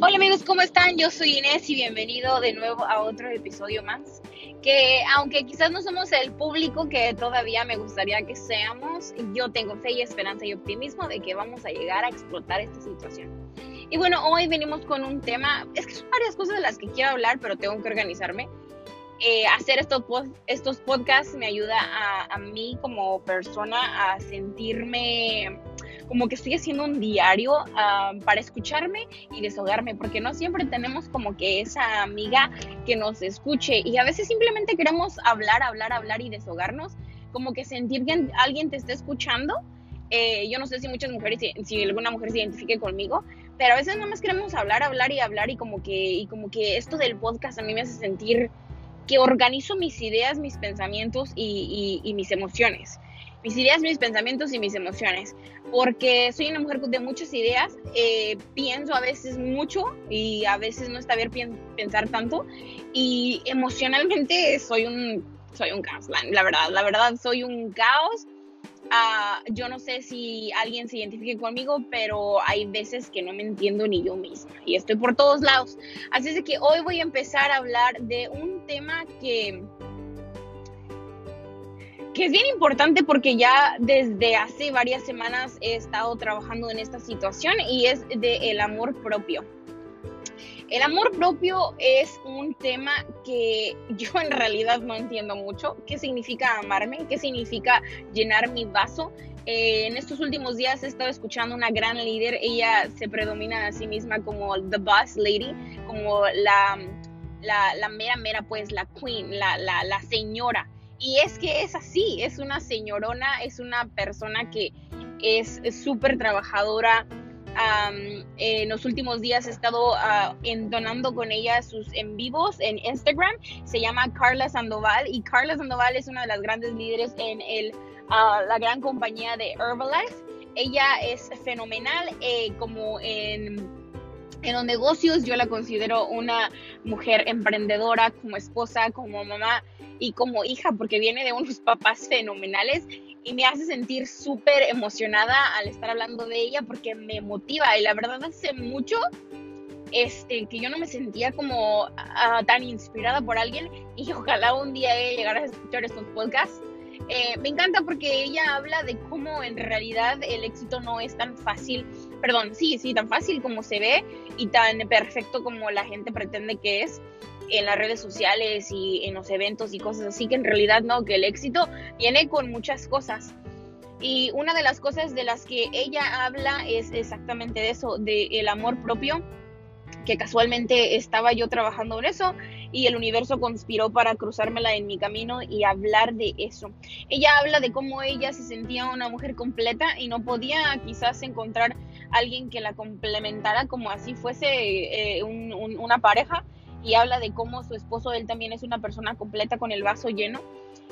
Hola amigos, ¿cómo están? Yo soy Inés y bienvenido de nuevo a otro episodio más. Que aunque quizás no somos el público que todavía me gustaría que seamos, yo tengo fe y esperanza y optimismo de que vamos a llegar a explotar esta situación. Y bueno, hoy venimos con un tema, es que son varias cosas de las que quiero hablar, pero tengo que organizarme. Eh, hacer estos, estos podcasts me ayuda a, a mí como persona a sentirme como que estoy haciendo un diario ah, para escucharme y desahogarme, porque no siempre tenemos como que esa amiga que nos escuche y a veces simplemente queremos hablar, hablar, hablar y desahogarnos, como que sentir que alguien te está escuchando. Eh, yo no sé si muchas mujeres, si alguna mujer se identifique conmigo, pero a veces nada más queremos hablar, hablar y hablar y como que, y como que esto del podcast a mí me hace sentir que organizo mis ideas, mis pensamientos y, mis emociones. Mis ideas, mis pensamientos y mis emociones, porque soy una mujer de muchas ideas, eh, pienso a veces mucho y a veces no está bien pensar tanto. Y emocionalmente soy un, soy un caos, la, verdad, la verdad soy un caos. Ah, yo no sé si alguien se identifique conmigo, pero hay veces que no me entiendo ni yo misma y estoy por todos lados. Así es que hoy voy a empezar a hablar de un tema que que es bien importante porque ya desde hace varias semanas he estado trabajando en esta situación y es de el amor propio. El amor propio es un tema que yo en realidad no entiendo mucho. ¿Qué significa amarme? ¿Qué significa llenar mi vaso? Eh, en estos últimos días he estado escuchando una gran líder. Ella se predomina a sí misma como the boss lady, como la, la, mera, mera, pues la queen, la, la, la señora. Y es que es así, es una señorona, es una persona que es súper trabajadora. En los últimos días he estado uh, entonando con ella sus en vivos en Instagram. Se llama Carla Sandoval y Carla Sandoval es una de las grandes líderes en el, ah, la gran compañía de Herbalife. Ella es fenomenal eh, como en en los negocios yo la considero una mujer emprendedora como esposa, como mamá y como hija, porque viene de unos papás fenomenales y me hace sentir súper emocionada al estar hablando de ella porque me motiva y la verdad hace mucho este, que yo no me sentía como ah, tan inspirada por alguien y ojalá un día ella llegara a escuchar estos podcasts. Eh, me encanta porque ella habla de cómo en realidad el éxito no es tan fácil, perdón, sí, sí, tan fácil como se ve y tan perfecto como la gente pretende que es en las redes sociales y en los eventos y cosas así, que en realidad no, que el éxito viene con muchas cosas. Y una de las cosas de las que ella habla es exactamente de eso, del el amor propio, que casualmente estaba yo trabajando en eso y el universo conspiró para cruzármela en mi camino y hablar de eso. Ella habla de cómo ella se sentía una mujer completa y no podía quizás encontrar alguien que la complementara como así fuese eh, una pareja y habla de cómo su esposo, él también es una persona completa con el vaso lleno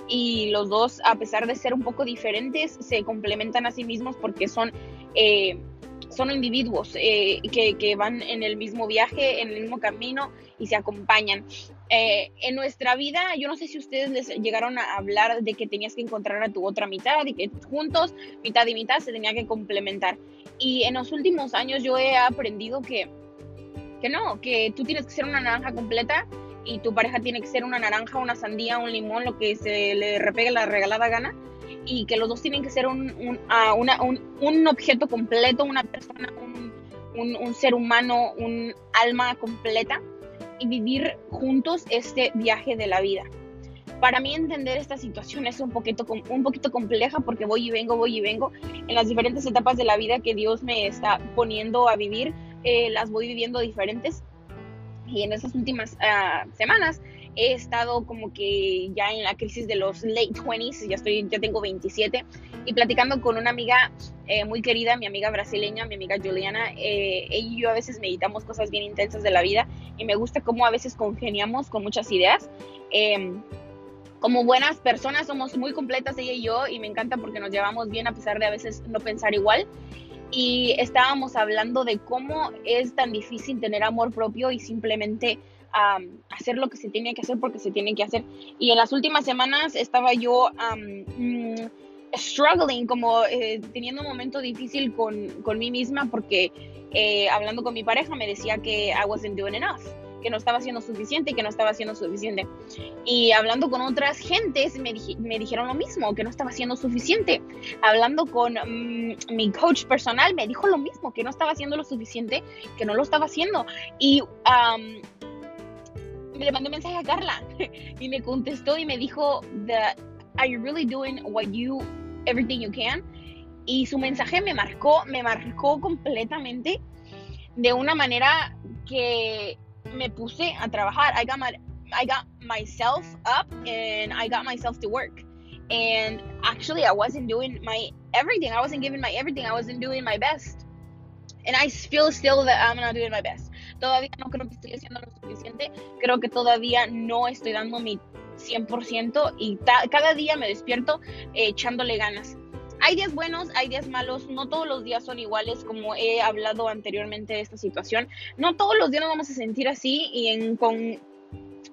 y los dos, a pesar de ser un poco diferentes, se complementan a sí mismos porque son, eh, son individuos eh, que, que, van en el mismo viaje, en el mismo camino y se acompañan. En nuestra vida, yo no sé si ustedes les llegaron a hablar de que tenías que encontrar a tu otra mitad y que juntos, mitad y mitad, se tenía que complementar. Y en los últimos años yo he aprendido que que no, que tú tienes que ser una naranja completa y tu pareja tiene que ser una naranja, una sandía, un limón, lo que se le repegue la regalada gana, y que los dos tienen que ser un, un, un, un objeto completo, una persona, un, ser humano, un alma completa, y vivir juntos este viaje de la vida. Para mí entender esta situación es un poquito, un poquito compleja porque voy y vengo, voy y vengo en las diferentes etapas de la vida que Dios me está poniendo a vivir eh, las voy viviendo diferentes. Y en esas últimas ah, semanas he estado como que ya en la crisis de los late 20s, ya, estoy, ya tengo 27, y platicando con una amiga eh, muy querida, mi amiga brasileña, mi amiga Juliana, eh, ella y yo a veces meditamos cosas bien intensas de la vida y me gusta cómo a veces congeniamos con muchas ideas. Em, como buenas personas somos muy completas ella y yo y me encanta porque nos llevamos bien a pesar de a veces no pensar igual y estábamos hablando de cómo es tan difícil tener amor propio y simplemente hacer lo que se tiene que hacer porque se tiene que hacer. Y en las últimas semanas estaba yo mm, struggling, como eh, teniendo un momento difícil con, con mí misma porque eh, hablando con mi pareja me decía que I wasn't doing enough, que no estaba haciendo suficiente que no estaba haciendo suficiente. Y hablando con otras gentes me, me dijeron lo mismo, que no estaba haciendo suficiente. Hablando con mm, mi coach personal me dijo lo mismo, que no estaba haciendo lo suficiente, que no lo estaba haciendo. Y um, le mandé un mensaje a Carla y me contestó y me dijo, Are you really doing what you, everything you can? Y su mensaje me marcó, me marcó completamente de una manera que me puse a trabajar. I got, my, I got myself up and I got myself to work. And actually, I wasn't doing my everything. I wasn't giving my everything. I wasn't doing my best. And I feel still that I'm not doing my best. Todavía no creo que estoy haciendo lo suficiente. Creo que todavía no estoy dando mi 100% y cada día me despierto echándole ganas. Hay días buenos, hay días malos, no todos los días son iguales como he hablado anteriormente de esta situación. No todos los días nos vamos a sentir así y en, con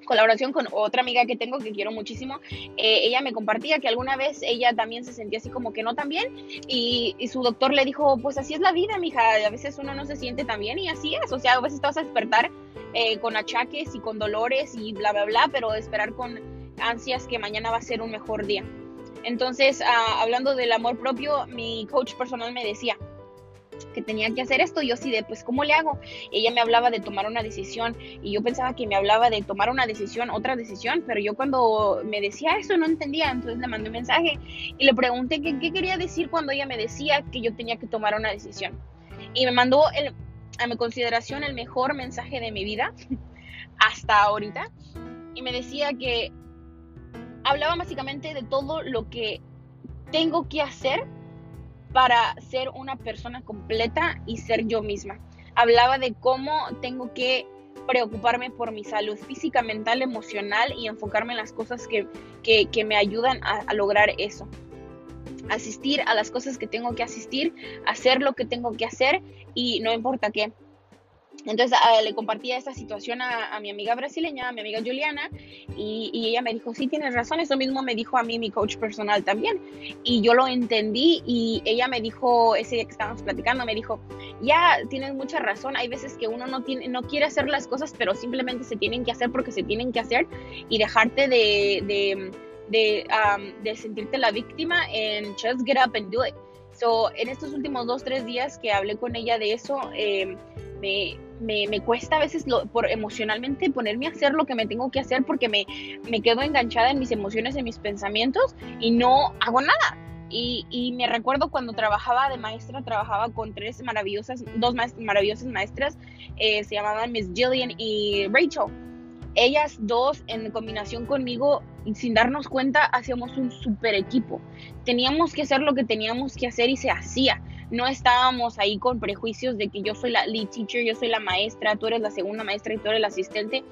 colaboración con otra amiga que tengo que quiero muchísimo, eh, ella me compartía que alguna vez ella también se sentía así como que no tan bien y, y, su doctor le dijo, pues así es la vida, mija, a veces uno no se siente tan bien y así es, o sea, a veces te vas a despertar eh, con achaques y con dolores y bla, bla, bla, pero esperar con ansias que mañana va a ser un mejor día. Entonces, ah, hablando del amor propio, mi coach personal me decía que tenía que hacer esto. Yo sí de, pues, ¿cómo le hago? Ella me hablaba de tomar una decisión y yo pensaba que me hablaba de tomar una decisión, otra decisión, pero yo cuando me decía eso no entendía. Entonces le mandé un mensaje y le pregunté qué, qué quería decir cuando ella me decía que yo tenía que tomar una decisión. Y me mandó el, a mi consideración el mejor mensaje de mi vida hasta ahorita. Y me decía que hablaba básicamente de todo lo que tengo que hacer para ser una persona completa y ser yo misma. Hablaba de cómo tengo que preocuparme por mi salud física, mental, emocional y enfocarme en las cosas que, me ayudan a, a lograr eso. Asistir a las cosas que tengo que asistir, hacer lo que tengo que hacer y no importa qué. Entonces ah, le compartía esta situación a, mi amiga brasileña, a mi amiga Juliana, y, ella me dijo, sí, tienes razón, eso mismo me dijo a mí mi coach personal también. Y yo lo entendí y ella me dijo, ese día que estábamos platicando, me dijo, ya, tienes mucha razón, hay veces que uno no, tiene, no quiere hacer las cosas, pero simplemente se tienen que hacer porque se tienen que hacer y dejarte de, de, de, de sentirte la víctima en just get up and do it. So, en estos últimos dos, tres días que hablé con ella de eso, eh, me, me, cuesta a veces lo, por emocionalmente ponerme a hacer lo que me tengo que hacer porque me, me quedo enganchada en mis emociones, en mis pensamientos y no hago nada. Y, y, me recuerdo cuando trabajaba de maestra, trabajaba con tres maravillosas, dos maravillosas maestras, eh, se llamaban Miss Jillian y Rachel. Ellas dos en combinación conmigo, sin darnos cuenta, hacíamos un super equipo. Teníamos que hacer lo que teníamos que hacer y se hacía no estábamos ahí con prejuicios de que yo soy la lead teacher, yo soy la maestra, tú eres la segunda maestra y tú eres la asistente.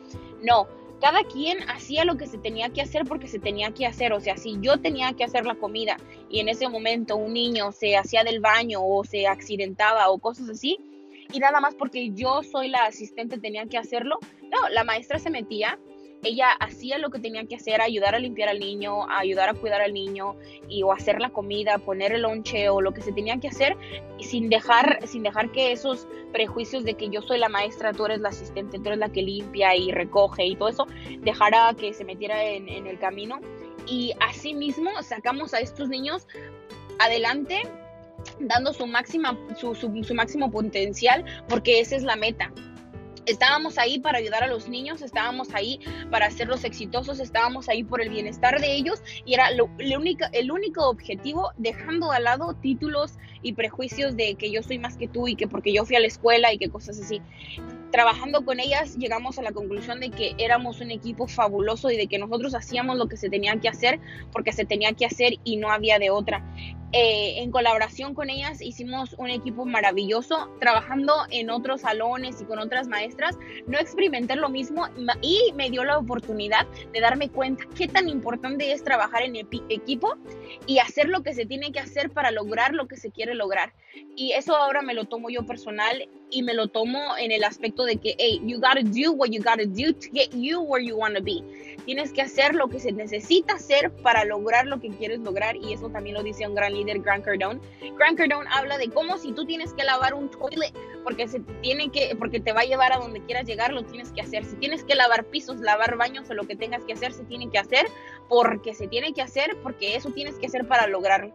No, cada quien hacía lo que se tenía que hacer porque se tenía que hacer. O sea, si yo tenía que hacer la comida y en ese momento un niño se hacía del baño o se accidentaba o cosas así, y nada más porque yo soy la asistente tenía que hacerlo, no, la maestra se metía ella hacía lo que tenía que hacer, ayudar a limpiar al niño, ayudar a cuidar al niño y o hacer la comida, poner el lonche o lo que se tenía que hacer sin dejar sin dejar que esos prejuicios de que yo soy la maestra, tú eres la asistente, tú eres la que limpia y recoge y todo eso, dejara que se metiera en, el camino. Y así mismo sacamos a estos niños adelante dando su máxima su, su máximo potencial porque esa es la meta Estábamos ahí para ayudar a los niños, estábamos ahí para hacerlos exitosos, estábamos ahí por el bienestar de ellos y era lo, el único objetivo dejando al lado títulos y prejuicios de que yo soy más que tú y que porque yo fui a la escuela y que cosas así. Trabajando con ellas llegamos a la conclusión de que éramos un equipo fabuloso y de que nosotros hacíamos lo que se tenía que hacer porque se tenía que hacer y no había de otra. Eh, en colaboración con ellas hicimos un equipo maravilloso, trabajando en otros salones y con otras maestras. No experimenté lo mismo y me dio la oportunidad de darme cuenta qué tan importante es trabajar en equipo y hacer lo que se tiene que hacer para lograr lo que se quiere lograr. Y eso ahora me lo tomo yo personal y me lo tomo en el aspecto de que, hey, you gotta do what you gotta do to get you where you want to be. Tienes que hacer lo que se necesita hacer para lograr lo que quieres lograr y eso también lo dice un gran líder, Grant Cardone. Grant Cardone habla de cómo si tú tienes que lavar un toilet porque se tiene que porque te va a llevar a donde quieras llegar, lo tienes que hacer. Si tienes que lavar pisos, lavar baños o lo que tengas que hacer, se tiene que hacer porque se tiene que hacer porque eso tienes que hacer para lograrlo.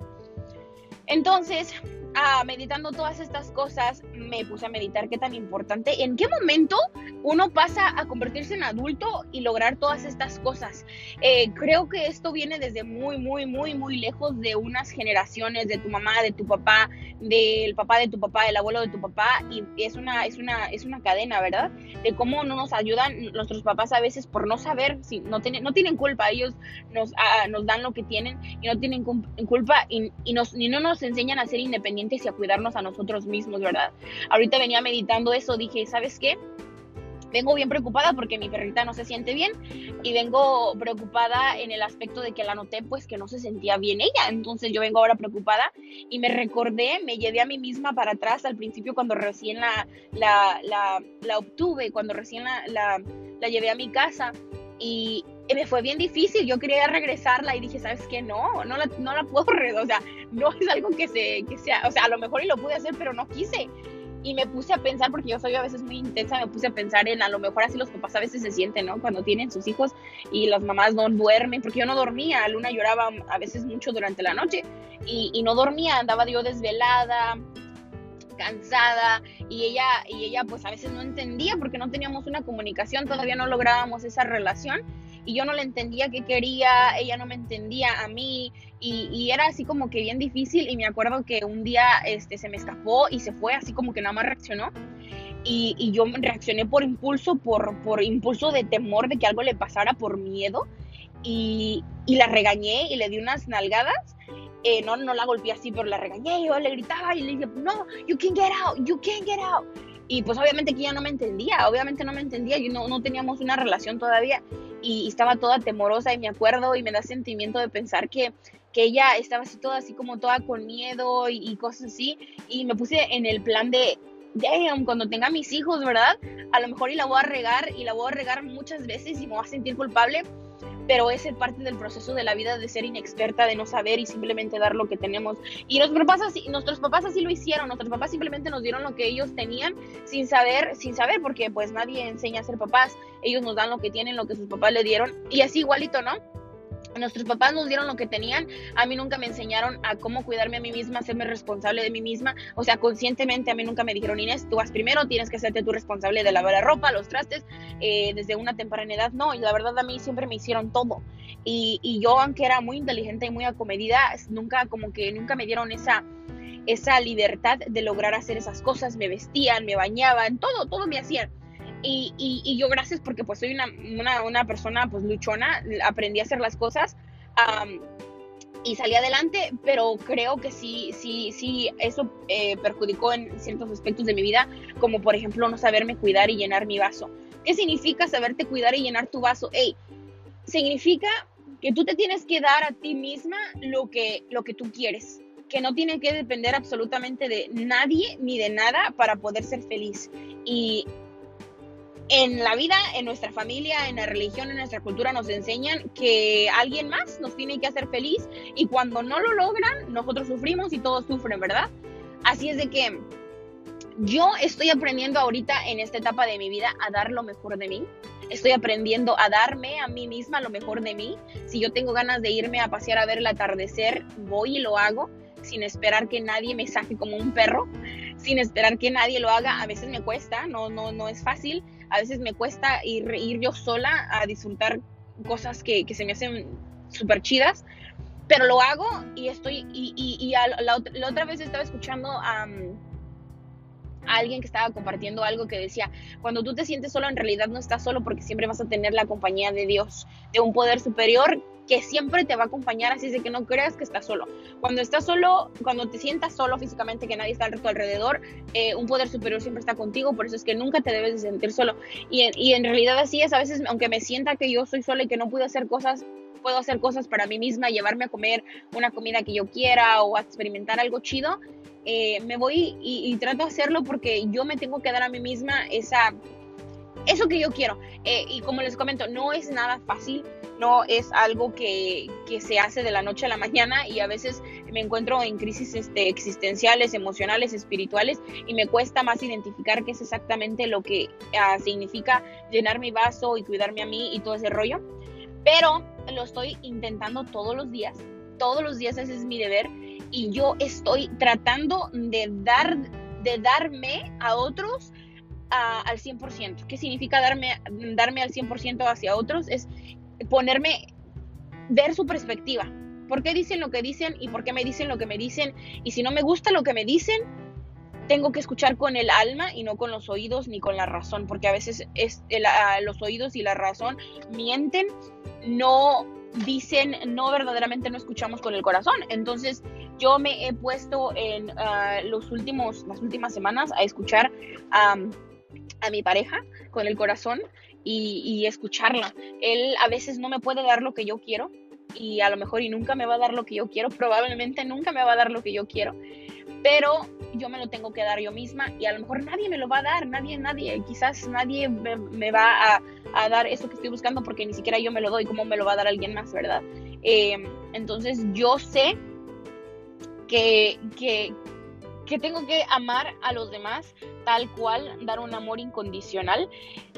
Entonces, ah, meditando todas estas cosas, me puse a meditar qué tan importante, en qué momento uno pasa a convertirse en adulto y lograr todas estas cosas. Eh, creo que esto viene desde muy, muy, muy, muy lejos de unas generaciones, de tu mamá, de tu papá, del papá de tu papá, del abuelo de tu papá, y es una, es una, es una cadena, ¿verdad? De cómo no nos ayudan nuestros papás a veces por no saber, si no, tienen, no tienen culpa, ellos nos, ah, nos dan lo que tienen y no tienen culpa y, y, nos, y no nos enseñan a ser independientes y a cuidarnos a nosotros mismos, ¿verdad? Ahorita venía meditando eso, dije, ¿sabes qué? vengo bien preocupada porque mi perrita no se siente bien y vengo preocupada en el aspecto de que la noté pues que no se sentía bien ella. Entonces yo vengo ahora preocupada y me recordé, me llevé a mí misma para atrás al principio cuando recién la, la, la, obtuve, cuando recién la, la, la llevé a mi casa y, me fue bien difícil, yo quería regresarla y dije, ¿sabes qué? No, no la, no la puedo, o sea, no es algo que, se, que sea, o sea, a lo mejor y lo pude hacer, pero no quise y me puse a pensar, porque yo soy a veces muy intensa, me puse a pensar en a lo mejor así los papás a veces se sienten, ¿no? Cuando tienen sus hijos y las mamás no duermen, porque yo no dormía, Luna lloraba a veces mucho durante la noche y, y no dormía, andaba yo desvelada, cansada y ella y ella pues a veces no entendía porque no teníamos una comunicación, todavía no lográbamos esa relación y yo no le entendía qué quería, ella no me entendía a mí y, era así como que bien difícil y me acuerdo que un día este, se me escapó y se fue así como que nada más reaccionó y, y yo reaccioné por impulso, por, por impulso de temor de que algo le pasara, por miedo y, y la regañé y le di unas nalgadas eh, no, no la golpeé así, pero la regañé, yo le gritaba y le dije, no, you can't get out, you can't get out. Y pues obviamente que ella no me entendía, obviamente no me entendía, y no, no teníamos una relación todavía y, estaba toda temorosa y me acuerdo y me da sentimiento de pensar que, que ella estaba así toda así como toda con miedo y, cosas así y me puse en el plan de, damn, cuando tenga mis hijos, ¿verdad? A lo mejor y la voy a regar y la voy a regar muchas veces y me voy a sentir culpable pero es parte del proceso de la vida de ser inexperta, de no saber y simplemente dar lo que tenemos. Y nuestros papás así, nuestros papás así lo hicieron, nuestros papás simplemente nos dieron lo que ellos tenían sin saber, sin saber, porque pues nadie enseña a ser papás, ellos nos dan lo que tienen, lo que sus papás le dieron, y así igualito, ¿no? Nuestros papás nos dieron lo que tenían, a mí nunca me enseñaron a cómo cuidarme a mí misma, hacerme responsable de mí misma, o sea, conscientemente a mí nunca me dijeron, Inés, tú vas primero, tienes que hacerte tú responsable de lavar la ropa, los trastes, eh, desde una temprana edad, no, y la verdad a mí siempre me hicieron todo, y, yo aunque era muy inteligente y muy acomedida, nunca como que nunca me dieron esa esa libertad de lograr hacer esas cosas, me vestían, me bañaban, todo, todo me hacían. Y, y, yo gracias porque pues soy una, una, una, persona pues luchona, aprendí a hacer las cosas y salí adelante, pero creo que sí, sí, sí, eso eh, perjudicó en ciertos aspectos de mi vida, como por ejemplo no saberme cuidar y llenar mi vaso. ¿Qué significa saberte cuidar y llenar tu vaso? Hey, significa que tú te tienes que dar a ti misma lo que, lo que tú quieres que no tiene que depender absolutamente de nadie ni de nada para poder ser feliz. Y en la vida, en nuestra familia, en la religión, en nuestra cultura nos enseñan que alguien más nos tiene que hacer feliz y cuando no lo logran, nosotros sufrimos y todos sufren, ¿verdad? Así es de que yo estoy aprendiendo ahorita en esta etapa de mi vida a dar lo mejor de mí. Estoy aprendiendo a darme a mí misma lo mejor de mí. Si yo tengo ganas de irme a pasear a ver el atardecer, voy y lo hago sin esperar que nadie me saque como un perro, sin esperar que nadie lo haga. A veces me cuesta, no, no, no es fácil. A veces me cuesta ir, ir yo sola a disfrutar cosas que, que se me hacen súper chidas, pero lo hago y estoy, y, y, y la, otra vez estaba escuchando a... alguien que estaba compartiendo algo que decía, cuando tú te sientes solo, en realidad no estás solo porque siempre vas a tener la compañía de Dios, de un poder superior que siempre te va a acompañar, así de que no creas que estás solo. Cuando estás solo, cuando te sientas solo físicamente, que nadie está alrededor, eh, un poder superior siempre está contigo, por eso es que nunca te debes de sentir solo. Y, y en realidad así es, a veces, aunque me sienta que yo soy sola y que no puedo hacer cosas, puedo hacer cosas para mí misma, llevarme a comer una comida que yo quiera o a experimentar algo chido, eh, me voy y, y, trato de hacerlo porque yo me tengo que dar a mí misma esa, eso que yo quiero. Eh, y como les comento, no es nada fácil, no es algo que, que, se hace de la noche a la mañana y a veces me encuentro en crisis este, existenciales, emocionales, espirituales y me cuesta más identificar qué es exactamente lo que uh, significa llenar mi vaso y cuidarme a mí y todo ese rollo. Pero lo estoy intentando todos los días, todos los días ese es mi deber y yo estoy tratando de dar de darme a otros al 100%. ¿Qué significa darme, darme al 100% hacia otros? Es ponerme, ver su perspectiva. ¿Por qué dicen lo que dicen y por qué me dicen lo que me dicen? Y si no me gusta lo que me dicen, tengo que escuchar con el alma y no con los oídos ni con la razón, porque a veces es los oídos y la razón mienten, no dicen, no verdaderamente no escuchamos con el corazón. Entonces, yo me he puesto en ah, los últimos, las últimas semanas a escuchar a mi pareja con el corazón y, y, escucharla. Él a veces no me puede dar lo que yo quiero y a lo mejor y nunca me va a dar lo que yo quiero, probablemente nunca me va a dar lo que yo quiero, pero yo me lo tengo que dar yo misma y a lo mejor nadie me lo va a dar, nadie, nadie, quizás nadie me, va a, a, dar eso que estoy buscando porque ni siquiera yo me lo doy, ¿cómo me lo va a dar alguien más, verdad? Eh, entonces yo sé que, que, que tengo que amar a los demás tal cual, dar un amor incondicional,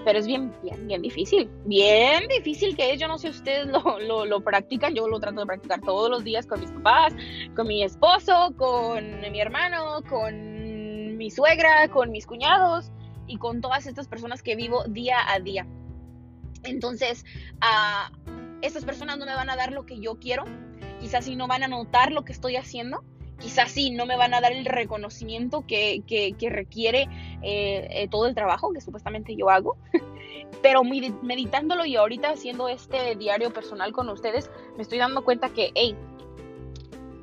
pero es bien, bien, bien difícil, bien difícil que es, yo no sé ustedes lo, lo, practican, yo lo trato de practicar todos los días con mis papás, con mi esposo, con mi hermano, con mi suegra, con mis cuñados y con todas estas personas que vivo día a día. Entonces, a estas personas no me van a dar lo que yo quiero, quizás si no van a notar lo que estoy haciendo, quizás sí no me van a dar el reconocimiento que, requiere eh, eh, todo el trabajo que supuestamente yo hago. Pero meditándolo y ahorita haciendo este diario personal con ustedes, me estoy dando cuenta que, hey,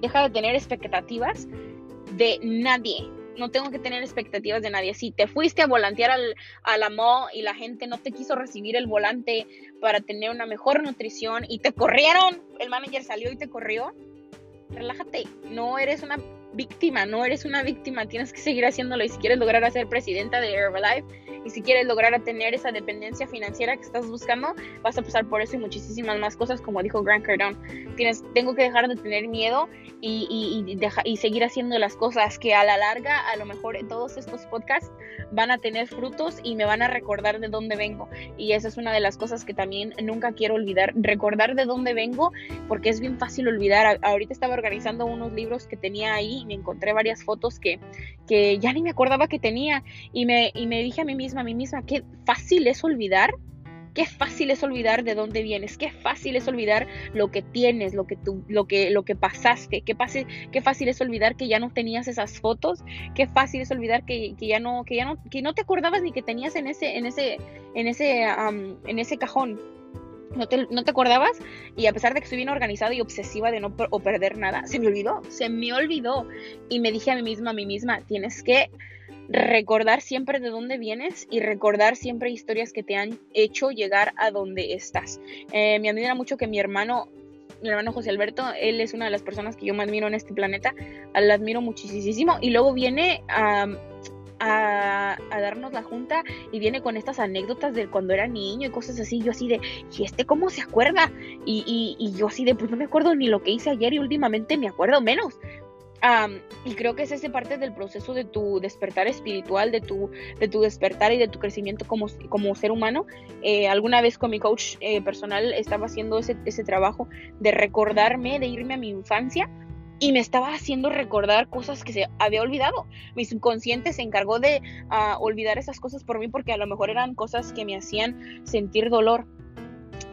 deja de tener expectativas de nadie. No tengo que tener expectativas de nadie. Si te fuiste a volantear al, a la y la gente no te quiso recibir el volante para tener una mejor nutrición y te corrieron, el manager salió y te corrió, relájate, no eres una víctima, no eres una víctima, tienes que seguir haciéndolo y si quieres lograr ser presidenta de Herbalife y si quieres lograr tener esa dependencia financiera que estás buscando, vas a pasar por eso y muchísimas más cosas, como dijo Grant Cardone. Tienes, tengo que dejar de tener miedo y, y, y, seguir haciendo las cosas que a la larga, a lo mejor todos estos podcasts van a tener frutos y me van a recordar de dónde vengo. Y esa es una de las cosas que también nunca quiero olvidar, recordar de dónde vengo, porque es bien fácil olvidar. ahorita estaba organizando unos libros que tenía ahí y me encontré varias fotos que, que ya ni me acordaba que tenía y me, y me dije a mí misma, a mí misma, qué fácil es olvidar Qué fácil es olvidar de dónde vienes, qué fácil es olvidar lo que tienes, lo que tú, lo que, lo que pasaste, qué, fácil, qué fácil es olvidar que ya no tenías esas fotos, qué fácil es olvidar que, que, ya no, que ya no, que no te acordabas ni que tenías en ese, en ese, en ese, en ese cajón. No te, no te, acordabas y a pesar de que estoy bien organizada y obsesiva de no o perder nada, se me olvidó, se me olvidó y me dije a mí misma, a mí misma, tienes que recordar siempre de dónde vienes y recordar siempre historias que te han hecho llegar a donde estás. Eh, me admira mucho que mi hermano, mi hermano José Alberto, él es una de las personas que yo más admiro en este planeta, la admiro muchísimo y luego viene a... A, darnos la junta y viene con estas anécdotas de cuando era niño y cosas así. Yo así de, ¿y este cómo se acuerda? Y, y, y, yo así de, pues no me acuerdo ni lo que hice ayer y últimamente me acuerdo menos y creo que es ese parte del proceso de tu despertar espiritual, de tu, de tu despertar y de tu crecimiento como, como ser humano. Eh, alguna vez con mi coach eh, personal estaba haciendo ese, ese trabajo de recordarme, de irme a mi infancia y me estaba haciendo recordar cosas que se había olvidado. Mi subconsciente se encargó de uh, olvidar esas cosas por mí porque a lo mejor eran cosas que me hacían sentir dolor.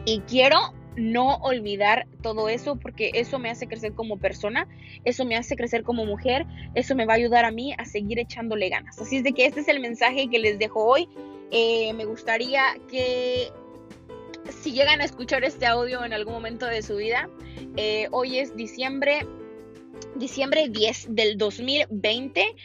Y quiero no olvidar todo eso porque eso me hace crecer como persona, eso me hace crecer como mujer, eso me va a ayudar a mí a seguir echándole ganas. Así es de que este es el mensaje que les dejo hoy. Eh, me gustaría que si llegan a escuchar este audio en algún momento de su vida, eh, hoy es diciembre, diciembre 10 del 2020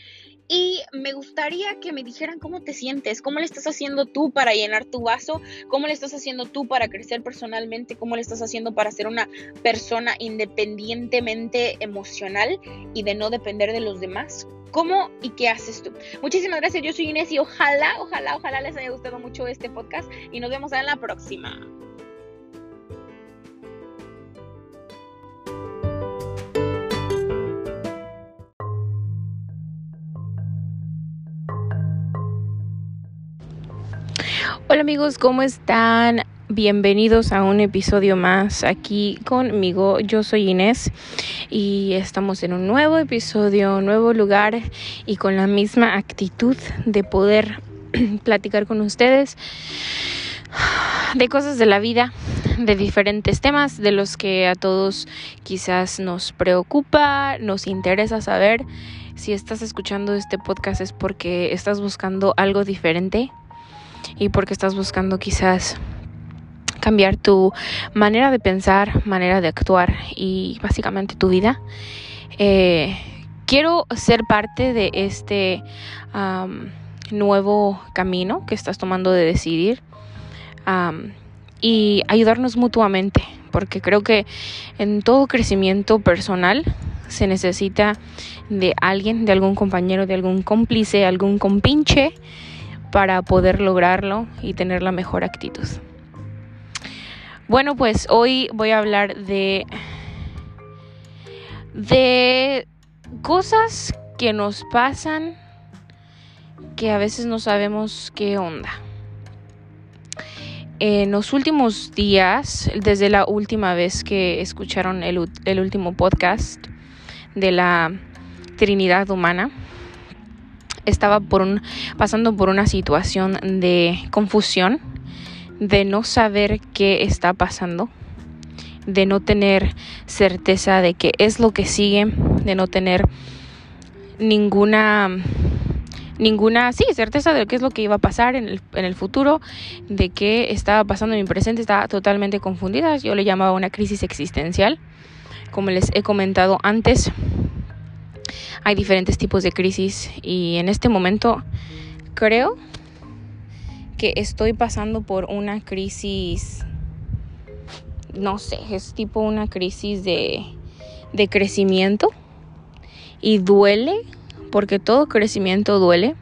Y me gustaría que me dijeran cómo te sientes, cómo le estás haciendo tú para llenar tu vaso, cómo le estás haciendo tú para crecer personalmente, cómo le estás haciendo para ser una persona independientemente emocional y de no depender de los demás. ¿Cómo y qué haces tú? Muchísimas gracias, yo soy Inés y ojalá, ojalá, ojalá les haya gustado mucho este podcast y nos vemos en la próxima. Hola amigos, ¿cómo están? Bienvenidos a un episodio más aquí conmigo. Yo soy Inés y estamos en un nuevo episodio, nuevo lugar y con la misma actitud de poder platicar con ustedes de cosas de la vida, de diferentes temas de los que a todos quizás nos preocupa, nos interesa saber. Si estás escuchando este podcast es porque estás buscando algo diferente y porque estás buscando quizás cambiar tu manera de pensar, manera de actuar y básicamente tu vida. Eh, quiero ser parte de este nuevo camino que estás tomando de decidir y ayudarnos mutuamente, porque creo que en todo crecimiento personal se necesita de alguien, de algún compañero, de algún cómplice, algún compinche para poder lograrlo y tener la mejor actitud. Bueno, pues hoy voy a hablar de de cosas que nos pasan que a veces no sabemos qué onda. En los últimos días, desde la última vez que escucharon el, el último podcast de la Trinidad Humana, estaba por un, pasando por una situación de confusión, de no saber qué está pasando, de no tener certeza de qué es lo que sigue, de no tener ninguna ninguna, sí, certeza de qué es lo que iba a pasar en el, en el futuro, de qué estaba pasando en mi presente, estaba totalmente confundida. Yo le llamaba una crisis existencial. Como les he comentado antes, hay diferentes tipos de crisis y en este momento creo que estoy pasando por una crisis, no sé, es tipo una crisis de, de crecimiento y duele, porque todo crecimiento duele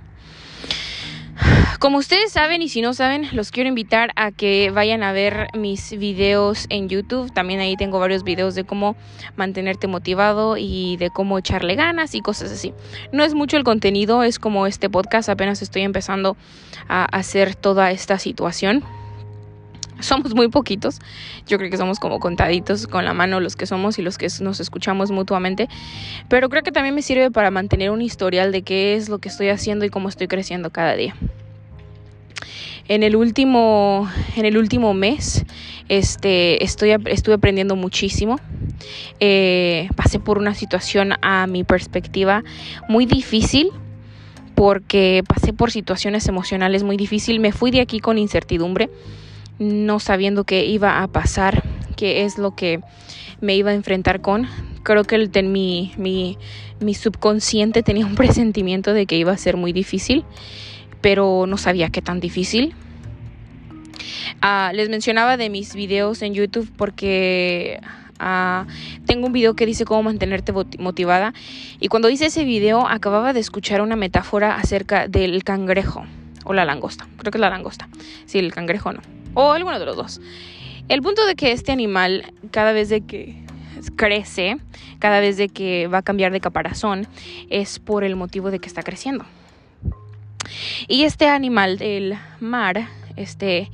como ustedes saben y si no saben, los quiero invitar a que vayan a ver mis videos en YouTube. También ahí tengo varios videos de cómo mantenerte motivado y de cómo echarle ganas y cosas así. No es mucho el contenido, es como este podcast, apenas estoy empezando a hacer toda esta situación. Somos muy poquitos, yo creo que somos como contaditos con la mano los que somos y los que nos escuchamos mutuamente, pero creo que también me sirve para mantener un historial de qué es lo que estoy haciendo y cómo estoy creciendo cada día. En el último, en el último mes este, estoy, estuve aprendiendo muchísimo. Eh, pasé por una situación a mi perspectiva muy difícil porque pasé por situaciones emocionales muy difíciles. Me fui de aquí con incertidumbre, no sabiendo qué iba a pasar, qué es lo que me iba a enfrentar con. Creo que el, mi, mi, mi subconsciente tenía un presentimiento de que iba a ser muy difícil pero no sabía qué tan difícil. Ah, les mencionaba de mis videos en YouTube porque ah, tengo un video que dice cómo mantenerte motivada y cuando hice ese video acababa de escuchar una metáfora acerca del cangrejo o la langosta, creo que es la langosta, sí, el cangrejo no, o alguno de los dos. El punto de que este animal cada vez de que crece, cada vez de que va a cambiar de caparazón, es por el motivo de que está creciendo. Y este animal del mar, este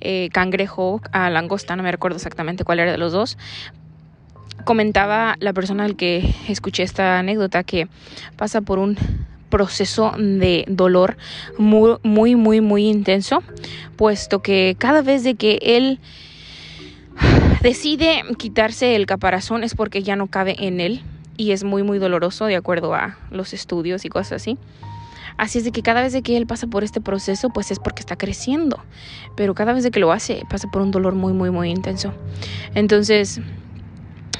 eh, cangrejo a langosta, no me recuerdo exactamente cuál era de los dos, comentaba la persona al que escuché esta anécdota que pasa por un proceso de dolor muy, muy, muy, muy intenso, puesto que cada vez de que él decide quitarse el caparazón es porque ya no cabe en él y es muy, muy doloroso de acuerdo a los estudios y cosas así. Así es de que cada vez de que él pasa por este proceso, pues es porque está creciendo. Pero cada vez de que lo hace, pasa por un dolor muy, muy, muy intenso. Entonces,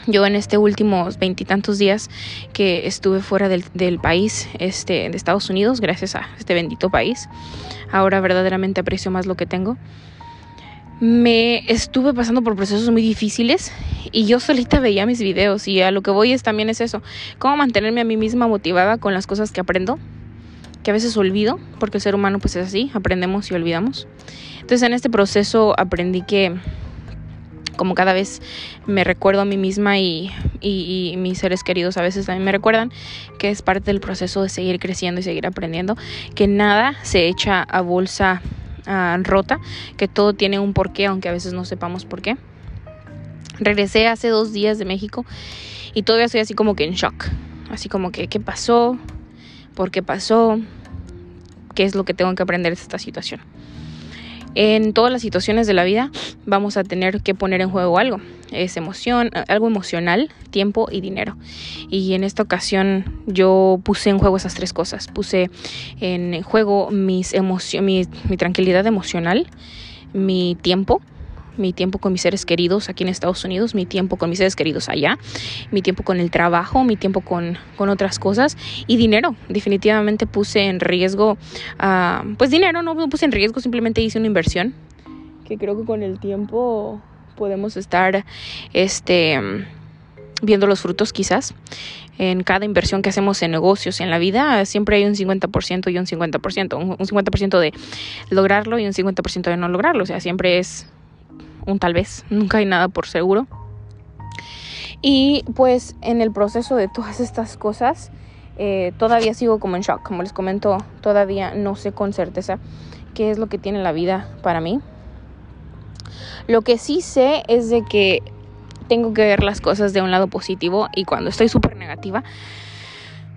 yo en este últimos veintitantos días que estuve fuera del, país, este, de Estados Unidos, gracias a este bendito país, ahora verdaderamente aprecio más lo que tengo. Me estuve pasando por procesos muy difíciles y yo solita veía mis videos y a lo que voy es también es eso, cómo mantenerme a mí misma motivada con las cosas que aprendo, que a veces olvido, porque el ser humano pues es así, aprendemos y olvidamos. Entonces en este proceso aprendí que como cada vez me recuerdo a mí misma y, mis seres queridos a veces también me recuerdan que es parte del proceso de seguir creciendo y seguir aprendiendo, que nada se echa a bolsa ah, rota, que todo tiene un porqué, aunque a veces no sepamos por qué. Regresé hace dos días de México y todavía estoy así como que en shock, así como que qué pasó, por qué pasó, qué es lo que tengo que aprender de esta situación en todas las situaciones de la vida vamos a tener que poner en juego algo. Es emoción, algo emocional, tiempo y dinero. Y en esta ocasión yo puse en juego esas tres cosas. Puse en juego mis mi, mi tranquilidad emocional, mi tiempo mi tiempo con mis seres queridos aquí en Estados Unidos, mi tiempo con mis seres queridos allá, mi tiempo con el trabajo, mi tiempo con, otras cosas y dinero. Definitivamente puse en riesgo, uh, pues dinero, no puse en riesgo, simplemente hice una inversión que creo que con el tiempo podemos estar este, viendo los frutos quizás. En cada inversión que hacemos en negocios, en la vida, siempre hay un 50% y un 50%, un 50% de lograrlo y un 50% de no lograrlo. O sea, siempre es un tal vez, nunca hay nada por seguro. Y pues en el proceso de todas estas cosas, eh, todavía sigo como en shock, como les comento, todavía no sé con certeza qué es lo que tiene la vida para mí. Lo que sí sé es de que tengo que ver las cosas de un lado positivo y cuando estoy súper negativa,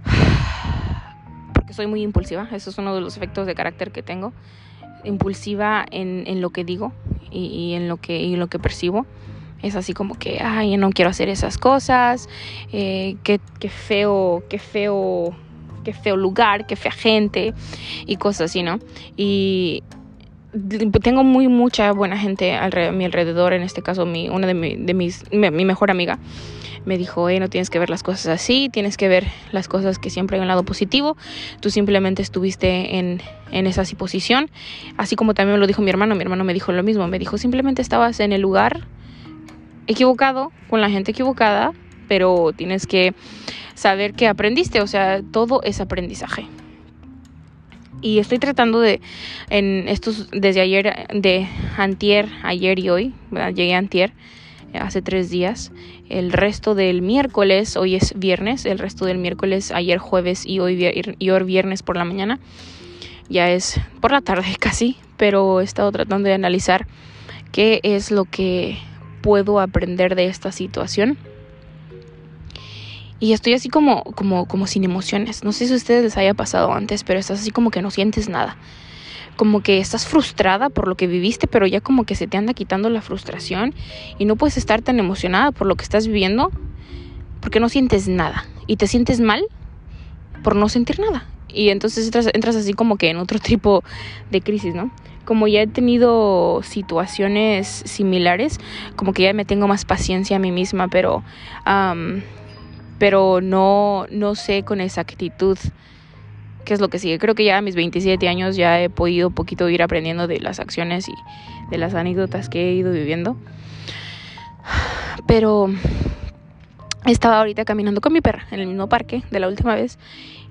porque soy muy impulsiva, eso es uno de los efectos de carácter que tengo, impulsiva en, en lo que digo, y, en lo que, y lo que percibo. Es así como que, ay, no quiero hacer esas cosas, eh, qué, qué feo, qué feo, qué feo lugar, qué fea gente y cosas así, ¿no? Y tengo muy mucha buena gente a mi alrededor, en este caso mi, una de, mi, de mis, mi, mi mejor amiga me dijo, hey, no tienes que ver las cosas así, tienes que ver las cosas que siempre hay un lado positivo, tú simplemente estuviste en, en esa posición, así como también me lo dijo mi hermano, mi hermano me dijo lo mismo, me dijo, simplemente estabas en el lugar equivocado, con la gente equivocada, pero tienes que saber que aprendiste, o sea, todo es aprendizaje. Y estoy tratando de, en estos, desde ayer, de antier, ayer y hoy, llegué a antier, hace tres días. El resto del miércoles, hoy es viernes, el resto del miércoles, ayer jueves y hoy, y hoy viernes por la mañana. Ya es por la tarde casi, pero he estado tratando de analizar qué es lo que puedo aprender de esta situación. Y estoy así como, como, como sin emociones. No sé si a ustedes les haya pasado antes, pero estás así como que no sientes nada como que estás frustrada por lo que viviste, pero ya como que se te anda quitando la frustración y no puedes estar tan emocionada por lo que estás viviendo porque no sientes nada y te sientes mal por no sentir nada. Y entonces entras, así como que en otro tipo de crisis, ¿no? Como ya he tenido situaciones similares, como que ya me tengo más paciencia a mí misma, pero, pero no, no sé con exactitud qué es lo que sigue. Creo que ya a mis 27 años ya he podido poquito ir aprendiendo de las acciones y de las anécdotas que he ido viviendo. Pero estaba ahorita caminando con mi perra en el mismo parque de la última vez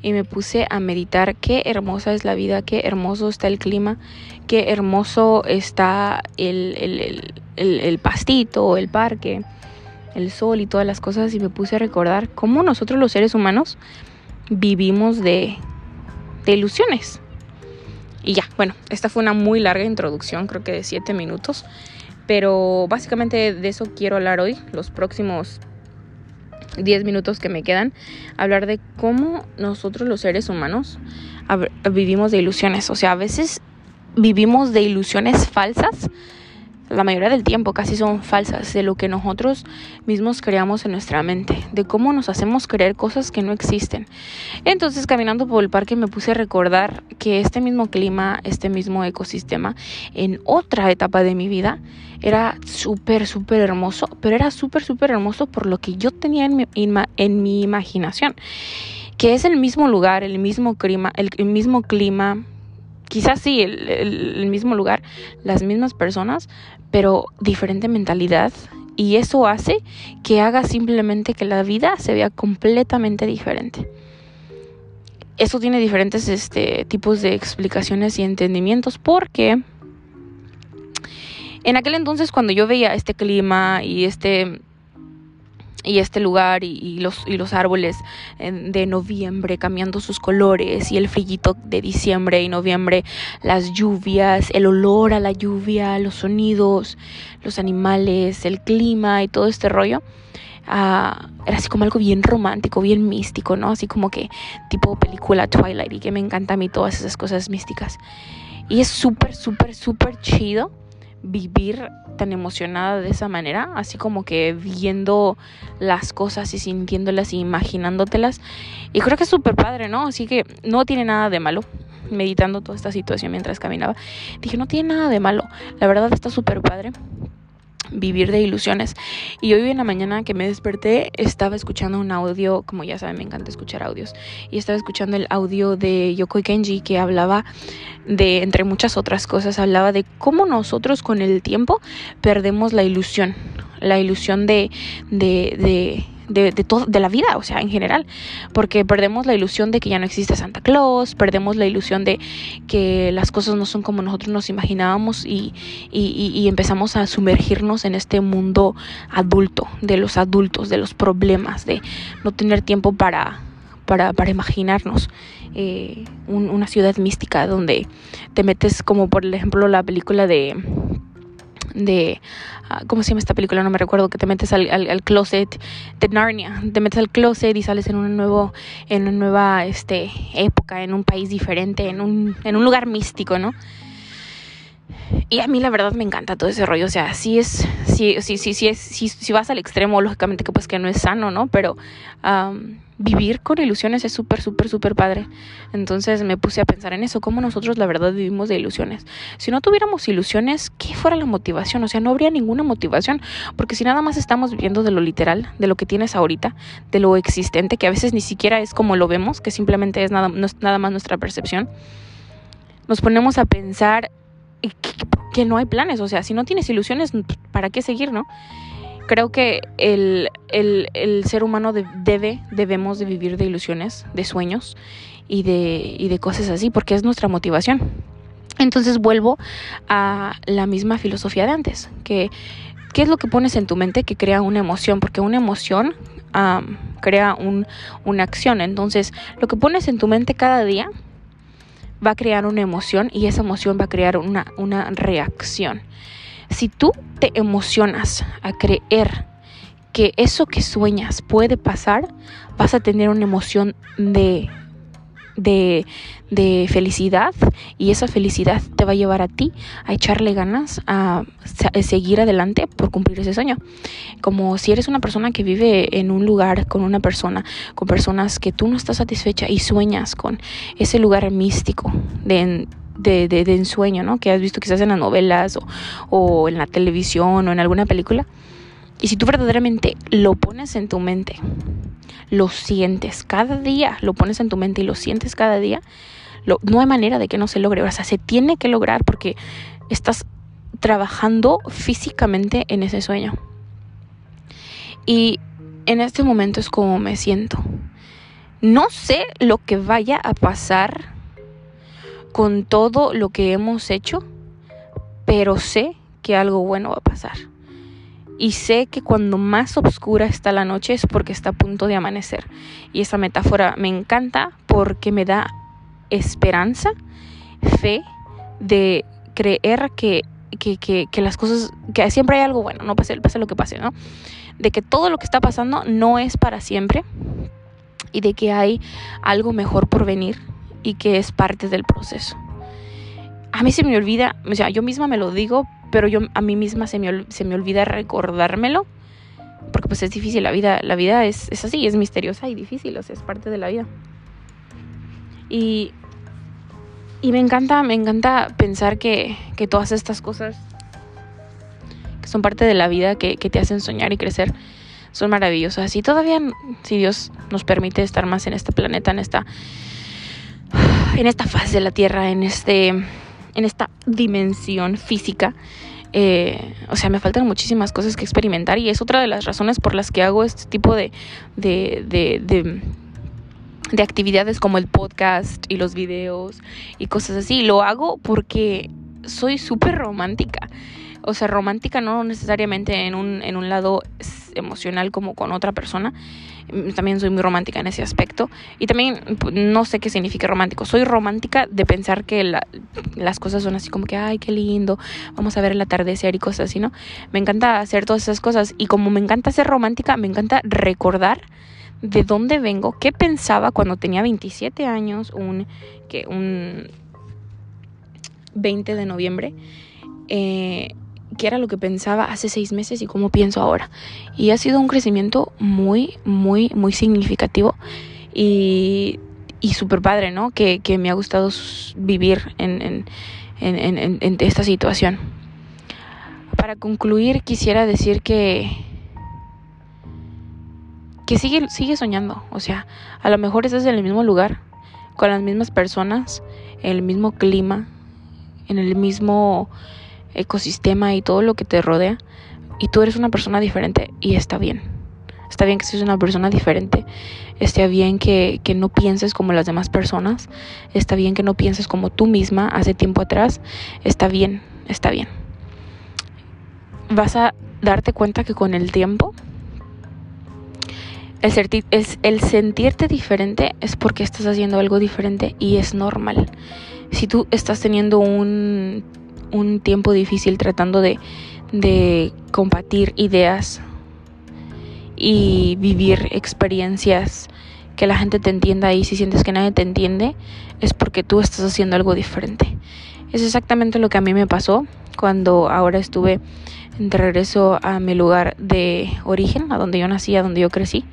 y me puse a meditar qué hermosa es la vida, qué hermoso está el clima, qué hermoso está el, el, el pastito, el parque, el sol y todas las cosas y me puse a recordar cómo nosotros los seres humanos vivimos de de ilusiones. Y ya, bueno, esta fue una muy larga introducción, creo que de 7 minutos. Pero básicamente de eso quiero hablar hoy, los próximos 10 minutos que me quedan. Hablar de cómo nosotros los seres humanos vivimos de ilusiones. O sea, a veces vivimos de ilusiones falsas la mayoría del tiempo casi son falsas de lo que nosotros mismos creamos en nuestra mente, de cómo nos hacemos creer cosas que no existen. Entonces caminando por el parque me puse a recordar que este mismo clima, este mismo ecosistema, en otra etapa de mi vida, era súper, súper hermoso, pero era súper, súper hermoso por lo que yo tenía en mi, en mi imaginación, que es el mismo lugar, el mismo clima, el mismo clima quizás sí, el, mismo lugar, las mismas personas, pero diferente mentalidad. Y eso hace que haga simplemente que la vida se vea completamente diferente. Eso tiene diferentes este, tipos de explicaciones y entendimientos porque en aquel entonces cuando yo veía este clima y este y este lugar y, los, y los árboles de noviembre cambiando sus colores y el frillito de diciembre y noviembre, las lluvias, el olor a la lluvia, los sonidos, los animales, el clima y todo este rollo. Ah, era así como algo bien romántico, bien místico, ¿no? Así como que tipo película Twilight y que me encanta a mí todas esas cosas místicas. Y es súper, súper, súper chido vivir tan emocionada de esa manera, así como que viendo las cosas y sintiéndolas y imaginándotelas. Y creo que es súper padre, ¿no? Así que no tiene nada de malo. Meditando toda esta situación mientras caminaba, dije, no tiene nada de malo. La verdad está súper padre vivir de ilusiones. Y hoy en la mañana que me desperté estaba escuchando un audio, como ya saben, me encanta escuchar audios, y estaba escuchando el audio de Yoko Kenji que hablaba de, entre muchas otras cosas, hablaba de cómo nosotros con el tiempo perdemos la ilusión, la ilusión de, de de, de, todo, de la vida, o sea, en general, porque perdemos la ilusión de que ya no existe Santa Claus, perdemos la ilusión de que las cosas no son como nosotros nos imaginábamos y, y, y empezamos a sumergirnos en este mundo adulto, de los adultos, de los problemas, de no tener tiempo para, para, para imaginarnos. Eh, una ciudad mística donde te metes como por ejemplo la película de de ah, ¿cómo se llama esta película? No me recuerdo que te metes al, al, closet de Narnia, te metes al closet y sales en un nuevo, en una nueva este, época, en un país diferente, en un, en un lugar místico, ¿no? Y a mí la verdad me encanta todo ese rollo, o sea, sí es, sí, sí, sí, sí es, si vas al extremo, lógicamente que pues que no es sano, ¿no? Pero vivir con ilusiones es súper, súper, súper padre. Entonces me puse a pensar en eso, cómo nosotros la verdad vivimos de ilusiones. Si no tuviéramos ilusiones, ¿qué fuera la motivación? O sea, no habría ninguna motivación, porque si nada más estamos viviendo de lo literal, de lo que tienes ahorita, de lo existente, que a veces ni siquiera es como lo vemos, que simplemente es nada, nada más nuestra percepción, nos ponemos a pensar que, no hay planes, o sea, si no tienes ilusiones, ¿para qué seguir, no? Creo que el, ser humano debe, debemos de vivir de ilusiones, de sueños y de, y de cosas así, porque es nuestra motivación. Entonces vuelvo a la misma filosofía de antes, que ¿qué es lo que pones en tu mente que crea una emoción? Porque una emoción crea un, una acción. Entonces, lo que pones en tu mente cada día va a crear una emoción y esa emoción va a crear una, una reacción. Si tú te emocionas a creer que eso que sueñas puede pasar, vas a tener una emoción de de, de, felicidad y esa felicidad te va a llevar a ti a echarle ganas, a, seguir adelante por cumplir ese sueño. Como si eres una persona que vive en un lugar con una persona, con personas que tú no estás satisfecha y sueñas con ese lugar místico de, de, de, ensueño, ¿no? Que has visto quizás en las novelas o, o en la televisión o en alguna película. Y si tú verdaderamente lo pones en tu mente lo sientes cada día, lo pones en tu mente y lo sientes cada día, no hay manera de que no se logre. O sea, se tiene que lograr porque estás trabajando físicamente en ese sueño. Y en este momento es como me siento. No sé lo que vaya a pasar con todo lo que hemos hecho, pero sé que algo bueno va a pasar y sé que cuando más oscura está la noche es porque está a punto de amanecer. Y esa metáfora me encanta porque me da esperanza, fe de creer que, que, que, que las cosas, que siempre hay algo bueno, no pase, pase lo que pase, ¿no? De que todo lo que está pasando no es para siempre y de que hay algo mejor por venir y que es parte del proceso. A mí se me olvida, o sea, yo misma me lo digo, pero yo a mí misma se me, se me olvida recordármelo, porque pues es difícil, la vida, la vida es, es así, es misteriosa y difícil, o sea, es parte de la vida. Y, y me encanta, me encanta pensar que, que todas estas cosas que son parte de la vida, que, que te hacen soñar y crecer, son maravillosas. Y todavía, si Dios nos permite estar más en este planeta, en esta, en esta fase de la Tierra, en este, en esta dimensión física, eh, o sea, me faltan muchísimas cosas que experimentar y es otra de las razones por las que hago este tipo de, de, de, de de actividades como el podcast y los videos y cosas así. Lo hago porque soy súper romántica. O sea, romántica no necesariamente en un, en un lado emocional como con otra persona. Mm, también soy muy romántica en ese aspecto. Y también no sé qué significa romántico. Soy romántica de pensar que las cosas son así como que, ay, qué lindo, vamos a ver el atardecer y cosas así, ¿no? Me encanta hacer todas esas cosas. Y como me encanta ser romántica, me encanta recordar de dónde vengo, qué pensaba cuando tenía 27 años, un, que, un 20 de noviembre, eh, qué era lo que pensaba hace seis meses y cómo pienso ahora. Y ha sido un crecimiento muy, muy, muy significativo y, y súper padre, ¿no? Que, que, me ha gustado vivir en, en, en, en esta situación. Para concluir, quisiera decir que que sigue, sigue soñando. O sea, a lo mejor estás en el mismo lugar, con las mismas personas, en el mismo clima, en el mismo ecosistema y todo lo que te rodea. Y tú eres una persona diferente y está bien. Está bien que seas una persona diferente. Está bien que, que no pienses como las demás personas. Está bien que no pienses como tú misma hace tiempo atrás. Está bien, está bien. Vas a darte cuenta que con el tiempo el, el sentirte diferente es porque estás haciendo algo diferente y es normal. Si tú estás teniendo un, un tiempo difícil tratando de, de compartir ideas y vivir experiencias que la gente te entienda y si sientes que nadie te entiende, es porque tú estás haciendo algo diferente. Es exactamente lo que a mí me pasó cuando ahora estuve de regreso a mi lugar de origen, a donde yo nací, a donde yo crecí.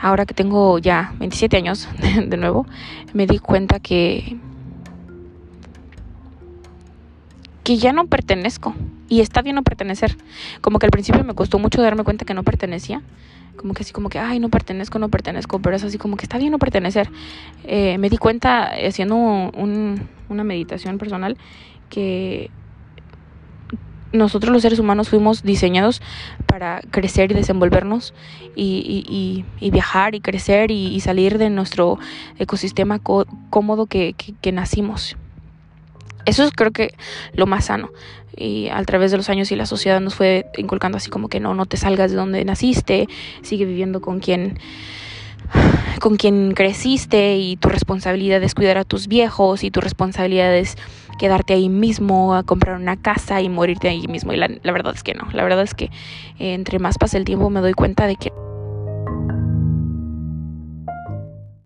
Ahora que tengo ya 27 años de nuevo, me di cuenta que que ya no pertenezco y está bien no pertenecer. Como que al principio me costó mucho darme cuenta que no pertenecía. Como que así como que, ay, no pertenezco, no pertenezco, pero es así como que está bien no pertenecer. Eh, me di cuenta haciendo un, una meditación personal que nosotros los seres humanos fuimos diseñados para crecer y desenvolvernos y, viajar y crecer y, salir de nuestro ecosistema cómodo que, nacimos. Eso es creo que lo más sano. Y a través de los años y la sociedad nos fue inculcando así como que no, no te salgas de donde naciste, sigue viviendo con quien con quien creciste y tu responsabilidad es cuidar a tus viejos y tu responsabilidad es quedarte ahí mismo, a comprar una casa y morirte ahí mismo. Y la, verdad es que no, la verdad es que eh, entre más pasa el tiempo me doy cuenta de que